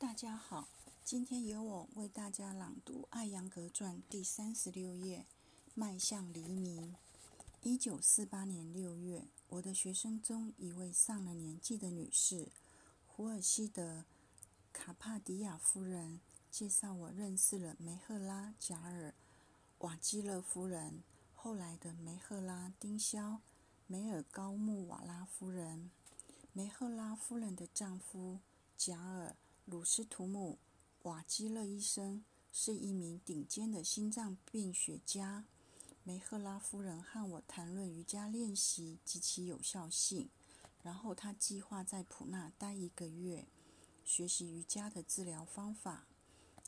大家好，今天由我为大家朗读《艾扬格传》第三十六页《迈向黎明》。一九四八年六月，我的学生中一位上了年纪的女士——胡尔西德·卡帕迪亚夫人，介绍我认识了梅赫拉·贾尔·瓦基勒夫人，后来的梅赫拉·丁肖·梅尔高穆瓦拉夫人。梅赫拉夫人的丈夫贾尔。鲁斯图姆·瓦基勒医生是一名顶尖的心脏病学家。梅赫拉夫人和我谈论瑜伽练习及其有效性，然后她计划在普纳待一个月，学习瑜伽的治疗方法。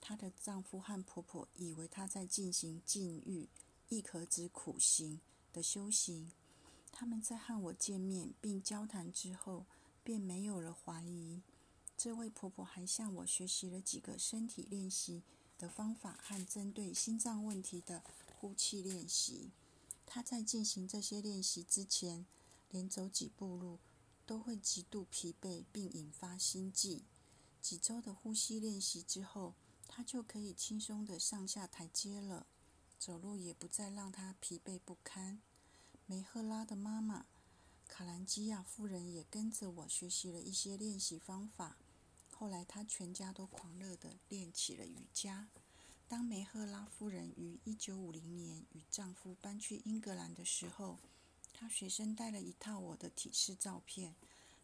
她的丈夫和婆婆以为她在进行禁欲、亦可指苦行的修行。他们在和我见面并交谈之后，便没有了怀疑。这位婆婆还向我学习了几个身体练习的方法和针对心脏问题的呼气练习。她在进行这些练习之前，连走几步路都会极度疲惫并引发心悸。几周的呼吸练习之后，她就可以轻松地上下台阶了，走路也不再让她疲惫不堪。梅赫拉的妈妈卡兰基亚夫人也跟着我学习了一些练习方法。后来，她全家都狂热地练起了瑜伽。当梅赫拉夫人于1950年与丈夫搬去英格兰的时候，她随身带了一套我的体式照片。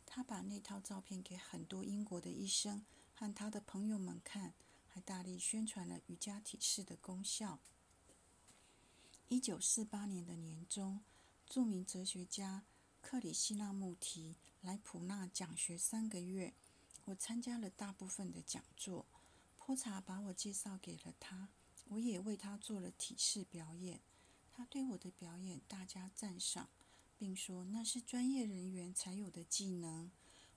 她把那套照片给很多英国的医生和她的朋友们看，还大力宣传了瑜伽体式的功效。1948年的年中，著名哲学家克里希那穆提来普纳讲学三个月。我参加了大部分的讲座，坡茶把我介绍给了他，我也为他做了体式表演。他对我的表演大加赞赏，并说那是专业人员才有的技能。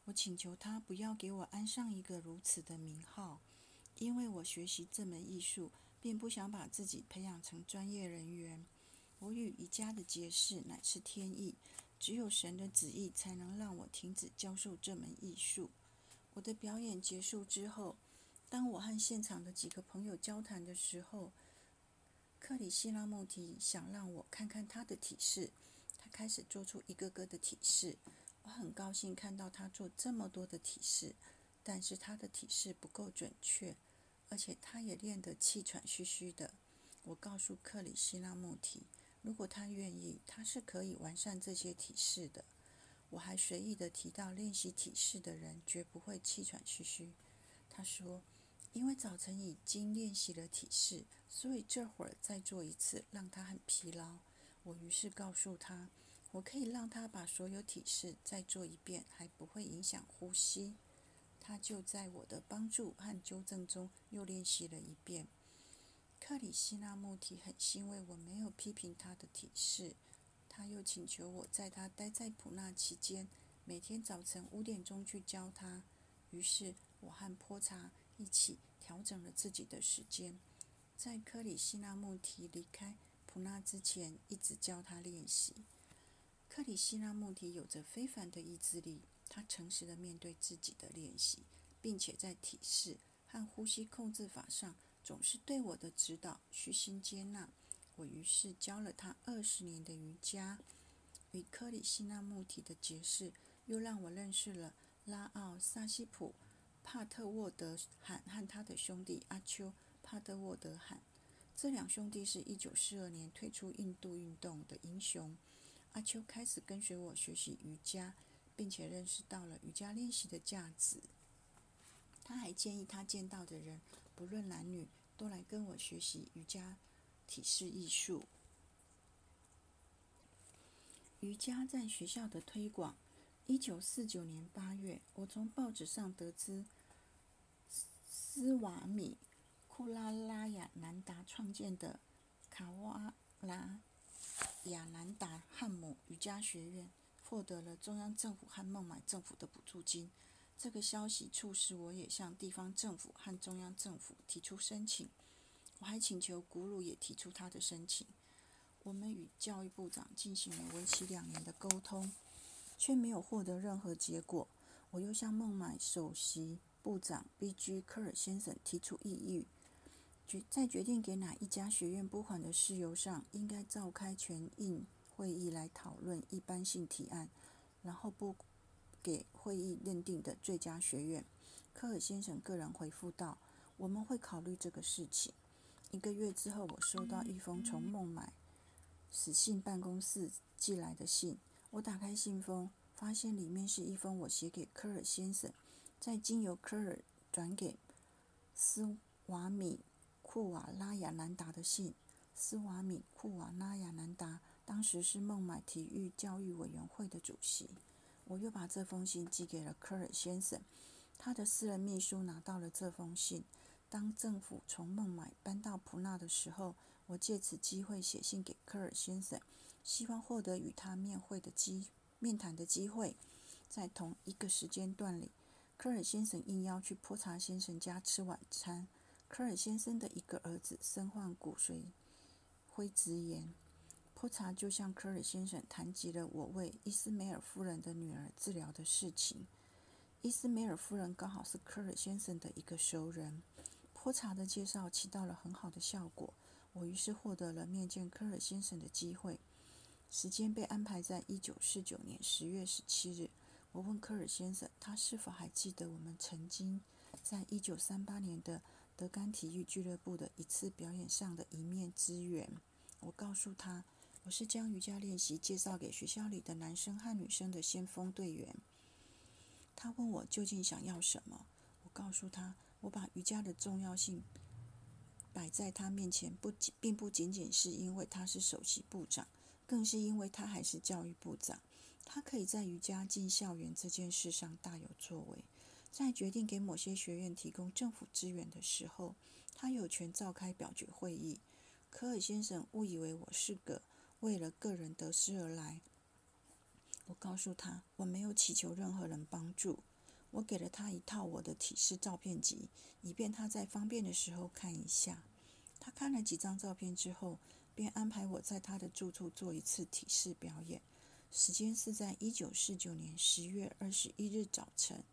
我请求他不要给我安上一个如此的名号，因为我学习这门艺术，并不想把自己培养成专业人员。我与瑜伽的结识乃是天意，只有神的旨意才能让我停止教授这门艺术。我的表演结束之后，当我和现场的几个朋友交谈的时候，克里希那穆提想让我看看他的体式。他开始做出一个个的体式。我很高兴看到他做这么多的体式，但是他的体式不够准确，而且他也练得气喘吁吁的。我告诉克里希那穆提，如果他愿意，他是可以完善这些体式的。我还随意地提到，练习体式的人绝不会气喘吁吁。他说：“因为早晨已经练习了体式，所以这会儿再做一次，让他很疲劳。”我于是告诉他：“我可以让他把所有体式再做一遍，还不会影响呼吸。”他就在我的帮助和纠正中又练习了一遍。克里希那穆提很欣慰我没有批评他的体式。他又请求我在他待在普纳期间，每天早晨五点钟去教他。于是，我和坡查一起调整了自己的时间，在克里希那穆提离开普纳之前，一直教他练习。克里希那穆提有着非凡的意志力，他诚实的面对自己的练习，并且在体式和呼吸控制法上总是对我的指导虚心接纳。我于是教了他二十年的瑜伽，与克里希那穆提的结识，又让我认识了拉奥萨西普帕特沃德罕和他的兄弟阿丘帕特沃德罕。这两兄弟是一九四二年退出印度运动的英雄。阿丘开始跟随我学习瑜伽，并且认识到了瑜伽练习的价值。他还建议他见到的人，不论男女，都来跟我学习瑜伽。体式艺术，瑜伽在学校的推广。一九四九年八月，我从报纸上得知，斯瓦米·库拉拉亚南达创建的卡瓦拉亚南达汉姆瑜伽学院获得了中央政府和孟买政府的补助金。这个消息促使我也向地方政府和中央政府提出申请。我还请求古鲁也提出他的申请。我们与教育部长进行了为期两年的沟通，却没有获得任何结果。我又向孟买首席部长 B.G. 科尔先生提出异议，决在决定给哪一家学院拨款的事由上，应该召开全印会议来讨论一般性提案，然后拨给会议认定的最佳学院。科尔先生个人回复道：“我们会考虑这个事情。”一个月之后，我收到一封从孟买死信办公室寄来的信。我打开信封，发现里面是一封我写给科尔先生，再经由科尔转给斯瓦米库瓦拉亚南达的信。斯瓦米库瓦拉亚南达当时是孟买体育教育委员会的主席。我又把这封信寄给了科尔先生，他的私人秘书拿到了这封信。当政府从孟买搬到普纳的时候，我借此机会写信给科尔先生，希望获得与他面会的机面谈的机会。在同一个时间段里，科尔先生应邀去泼茶先生家吃晚餐。科尔先生的一个儿子身患骨髓灰质炎，泼茶就向科尔先生谈及了我为伊斯梅尔夫人的女儿治疗的事情。伊斯梅尔夫人刚好是科尔先生的一个熟人。泼茶的介绍起到了很好的效果，我于是获得了面见科尔先生的机会。时间被安排在一九四九年十月十七日。我问科尔先生，他是否还记得我们曾经在一九三八年的德甘体育俱乐部的一次表演上的一面之缘。我告诉他，我是将瑜伽练习介绍给学校里的男生和女生的先锋队员。他问我究竟想要什么，我告诉他。我把瑜伽的重要性摆在他面前，不仅并不仅仅是因为他是首席部长，更是因为他还是教育部长。他可以在瑜伽进校园这件事上大有作为。在决定给某些学院提供政府资源的时候，他有权召开表决会议。科尔先生误以为我是个为了个人得失而来。我告诉他，我没有祈求任何人帮助。我给了他一套我的体式照片集，以便他在方便的时候看一下。他看了几张照片之后，便安排我在他的住处做一次体式表演。时间是在一九四九年十月二十一日早晨，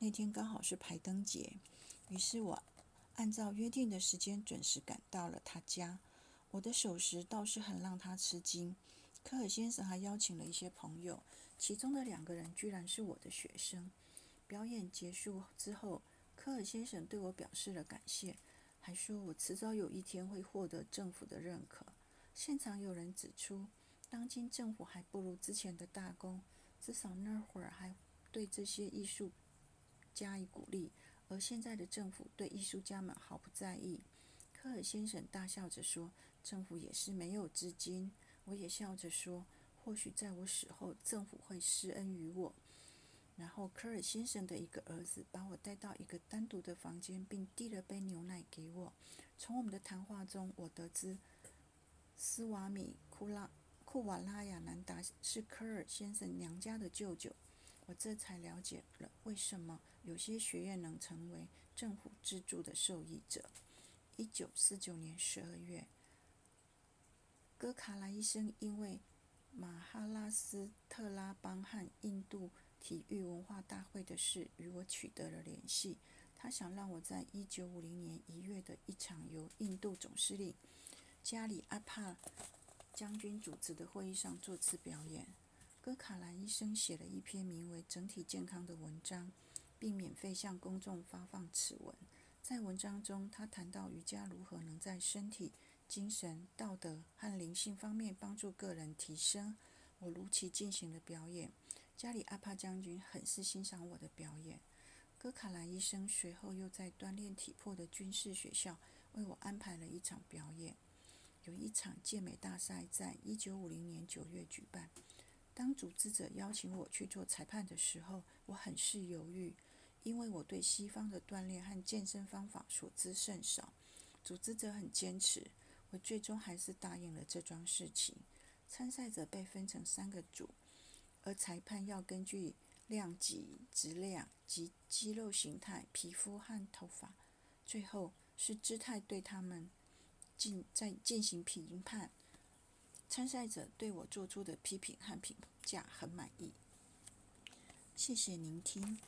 那天刚好是排灯节。于是我按照约定的时间准时赶到了他家。我的守时倒是很让他吃惊。科尔先生还邀请了一些朋友，其中的两个人居然是我的学生。表演结束之后，科尔先生对我表示了感谢，还说我迟早有一天会获得政府的认可。现场有人指出，当今政府还不如之前的大公，至少那会儿还对这些艺术加以鼓励，而现在的政府对艺术家们毫不在意。科尔先生大笑着说：“政府也是没有资金。”我也笑着说：“或许在我死后，政府会施恩于我。”然后，科尔先生的一个儿子把我带到一个单独的房间，并递了杯牛奶给我。从我们的谈话中，我得知斯瓦米库拉库瓦拉亚南达是科尔先生娘家的舅舅。我这才了解了为什么有些学院能成为政府资助的受益者。一九四九年十二月，戈卡莱医生因为马哈拉斯特拉邦和印度。体育文化大会的事与我取得了联系。他想让我在一九五零年一月的一场由印度总司令加里阿帕将军主持的会议上做次表演。戈卡兰医生写了一篇名为《整体健康》的文章，并免费向公众发放此文。在文章中，他谈到瑜伽如何能在身体、精神、道德和灵性方面帮助个人提升。我如期进行了表演。加里阿帕将军很是欣赏我的表演。戈卡兰医生随后又在锻炼体魄的军事学校为我安排了一场表演。有一场健美大赛在一九五零年九月举办。当组织者邀请我去做裁判的时候，我很是犹豫，因为我对西方的锻炼和健身方法所知甚少。组织者很坚持，我最终还是答应了这桩事情。参赛者被分成三个组。而裁判要根据量级、质量及肌肉形态、皮肤和头发，最后是姿态对他们进在进行评判。参赛者对我做出的批评和评价很满意。谢谢聆听。